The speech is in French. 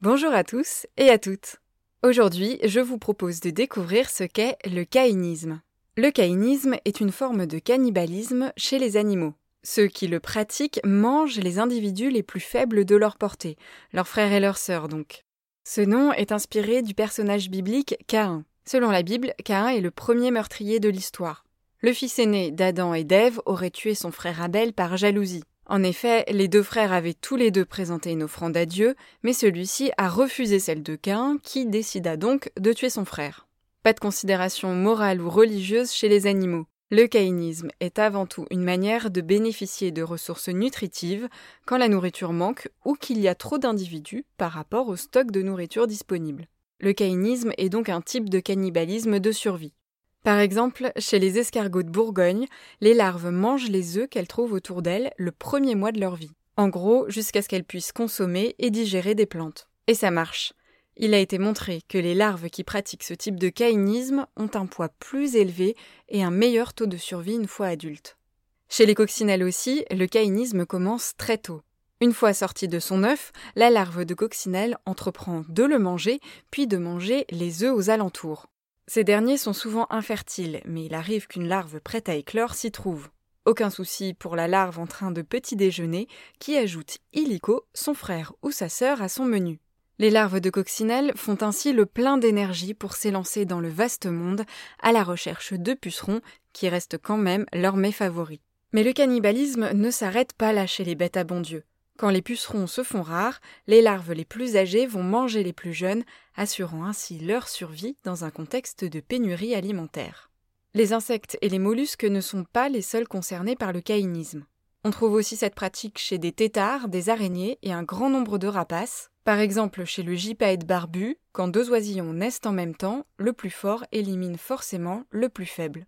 Bonjour à tous et à toutes. Aujourd'hui, je vous propose de découvrir ce qu'est le caïnisme. Le caïnisme est une forme de cannibalisme chez les animaux. Ceux qui le pratiquent mangent les individus les plus faibles de leur portée, leurs frères et leurs sœurs donc. Ce nom est inspiré du personnage biblique Caïn. Selon la Bible, Caïn est le premier meurtrier de l'histoire. Le fils aîné d'Adam et d'Ève aurait tué son frère Abel par jalousie. En effet, les deux frères avaient tous les deux présenté une offrande à Dieu, mais celui-ci a refusé celle de Cain, qui décida donc de tuer son frère. Pas de considération morale ou religieuse chez les animaux. Le caïnisme est avant tout une manière de bénéficier de ressources nutritives quand la nourriture manque ou qu'il y a trop d'individus par rapport au stock de nourriture disponible. Le caïnisme est donc un type de cannibalisme de survie. Par exemple, chez les escargots de Bourgogne, les larves mangent les œufs qu'elles trouvent autour d'elles le premier mois de leur vie. En gros, jusqu'à ce qu'elles puissent consommer et digérer des plantes. Et ça marche. Il a été montré que les larves qui pratiquent ce type de caïnisme ont un poids plus élevé et un meilleur taux de survie une fois adultes. Chez les coccinelles aussi, le caïnisme commence très tôt. Une fois sortie de son œuf, la larve de coccinelle entreprend de le manger, puis de manger les œufs aux alentours. Ces derniers sont souvent infertiles, mais il arrive qu'une larve prête à éclore s'y trouve. Aucun souci pour la larve en train de petit déjeuner qui ajoute illico son frère ou sa sœur à son menu. Les larves de coccinelle font ainsi le plein d'énergie pour s'élancer dans le vaste monde à la recherche de pucerons qui restent quand même leur mets favoris. Mais le cannibalisme ne s'arrête pas là chez les bêtes à bon Dieu. Quand les pucerons se font rares, les larves les plus âgées vont manger les plus jeunes, assurant ainsi leur survie dans un contexte de pénurie alimentaire. Les insectes et les mollusques ne sont pas les seuls concernés par le caïnisme. On trouve aussi cette pratique chez des têtards, des araignées et un grand nombre de rapaces. Par exemple, chez le gypaète barbu, quand deux oisillons naissent en même temps, le plus fort élimine forcément le plus faible.